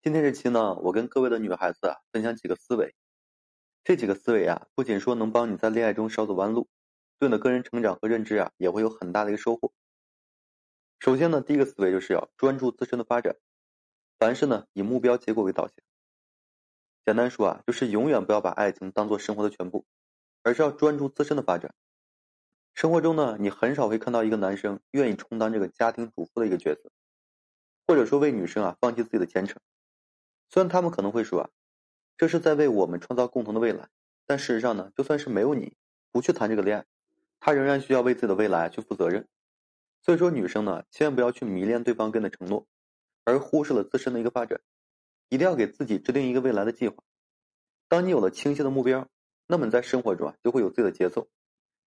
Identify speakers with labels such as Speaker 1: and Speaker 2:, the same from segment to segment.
Speaker 1: 今天这期呢，我跟各位的女孩子啊分享几个思维。这几个思维啊，不仅说能帮你在恋爱中少走弯路，对你的个人成长和认知啊，也会有很大的一个收获。首先呢，第一个思维就是要专注自身的发展，凡事呢以目标结果为导向。简单说啊，就是永远不要把爱情当做生活的全部，而是要专注自身的发展。生活中呢，你很少会看到一个男生愿意充当这个家庭主妇的一个角色，或者说为女生啊放弃自己的前程。虽然他们可能会说啊，这是在为我们创造共同的未来，但事实上呢，就算是没有你，不去谈这个恋爱，他仍然需要为自己的未来去负责任。所以说，女生呢，千万不要去迷恋对方给的承诺，而忽视了自身的一个发展。一定要给自己制定一个未来的计划。当你有了清晰的目标，那么你在生活中啊，就会有自己的节奏，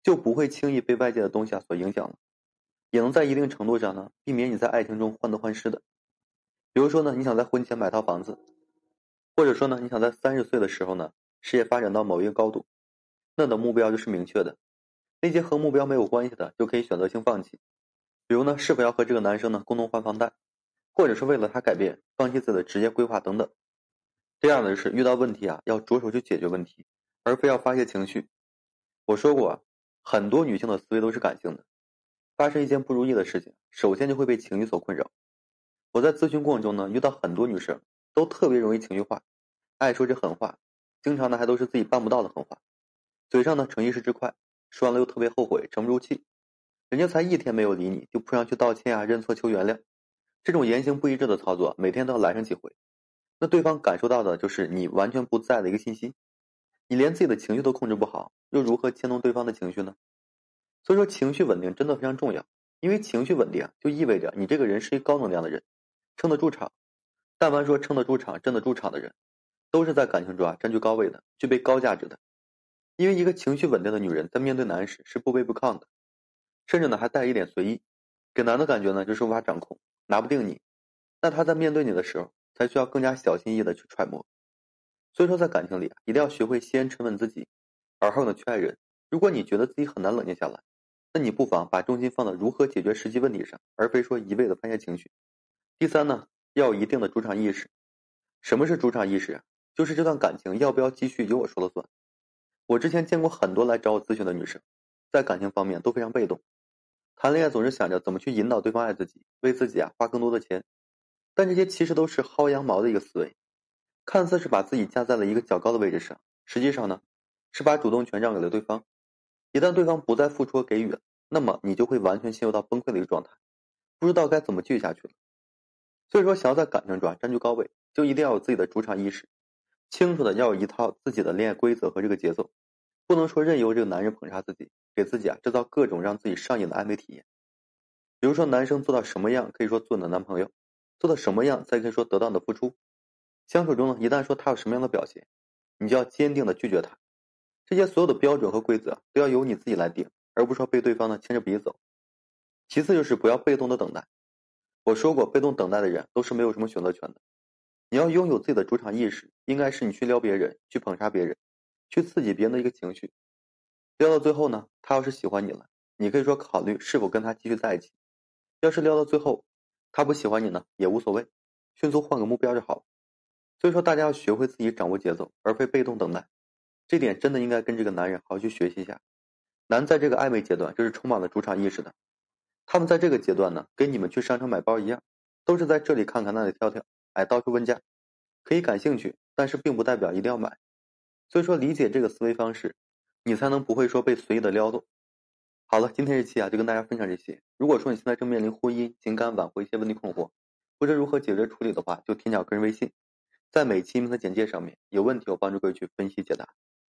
Speaker 1: 就不会轻易被外界的东西啊所影响了，也能在一定程度上呢，避免你在爱情中患得患失的。比如说呢，你想在婚前买套房子，或者说呢，你想在三十岁的时候呢，事业发展到某一个高度，那你的目标就是明确的。那些和目标没有关系的，就可以选择性放弃。比如呢，是否要和这个男生呢共同还房贷，或者是为了他改变，放弃自己的职业规划等等。这样的是遇到问题啊，要着手去解决问题，而非要发泄情绪。我说过啊，很多女性的思维都是感性的，发生一件不如意的事情，首先就会被情绪所困扰。我在咨询过程中呢，遇到很多女生都特别容易情绪化，爱说这狠话，经常呢还都是自己办不到的狠话，嘴上呢逞一时之快，说完了又特别后悔，沉不住气。人家才一天没有理你，就扑上去道歉啊、认错、求原谅，这种言行不一致的操作，每天都要来上几回。那对方感受到的就是你完全不在的一个信息，你连自己的情绪都控制不好，又如何牵动对方的情绪呢？所以说，情绪稳定真的非常重要，因为情绪稳定就意味着你这个人是一高能量的人。撑得住场，但凡说撑得住场、镇得住场的人，都是在感情中啊占据高位的，具备高价值的。因为一个情绪稳定的女人，在面对男人时是不卑不亢的，甚至呢还带一点随意，给男的感觉呢就是无法掌控，拿不定你。那他在面对你的时候，才需要更加小心翼翼的去揣摩。所以说，在感情里啊，一定要学会先沉稳自己，而后呢去爱人。如果你觉得自己很难冷静下来，那你不妨把重心放到如何解决实际问题上，而非说一味的发泄情绪。第三呢，要有一定的主场意识。什么是主场意识？就是这段感情要不要继续由我说了算。我之前见过很多来找我咨询的女生，在感情方面都非常被动，谈恋爱总是想着怎么去引导对方爱自己，为自己啊花更多的钱。但这些其实都是薅羊毛的一个思维，看似是把自己架在了一个较高的位置上，实际上呢，是把主动权让给了对方。一旦对方不再付出和给予了，那么你就会完全陷入到崩溃的一个状态，不知道该怎么继续下去了。所以说，想要在感情中占据高位，就一定要有自己的主场意识，清楚的要有一套自己的恋爱规则和这个节奏，不能说任由这个男人捧杀自己，给自己啊制造各种让自己上瘾的暧昧体验。比如说，男生做到什么样可以说做你的男朋友，做到什么样才可以说得到你的付出。相处中呢，一旦说他有什么样的表现，你就要坚定的拒绝他。这些所有的标准和规则都要由你自己来定，而不是说被对方呢牵着鼻子走。其次就是不要被动的等待。我说过，被动等待的人都是没有什么选择权的。你要拥有自己的主场意识，应该是你去撩别人，去捧杀别人，去刺激别人的一个情绪。撩到最后呢，他要是喜欢你了，你可以说考虑是否跟他继续在一起。要是撩到最后，他不喜欢你呢，也无所谓，迅速换个目标就好。所以说，大家要学会自己掌握节奏，而非被动等待。这点真的应该跟这个男人好好去学习一下。男在这个暧昧阶段就是充满了主场意识的。他们在这个阶段呢，跟你们去商场买包一样，都是在这里看看那里挑挑，哎，到处问价，可以感兴趣，但是并不代表一定要买。所以说，理解这个思维方式，你才能不会说被随意的撩动。好了，今天这期啊，就跟大家分享这些。如果说你现在正面临婚姻、情感挽回一些问题困惑，不知如何解决处理的话，就添加我个人微信，在每期音频的简介上面，有问题我帮助各位去分析解答。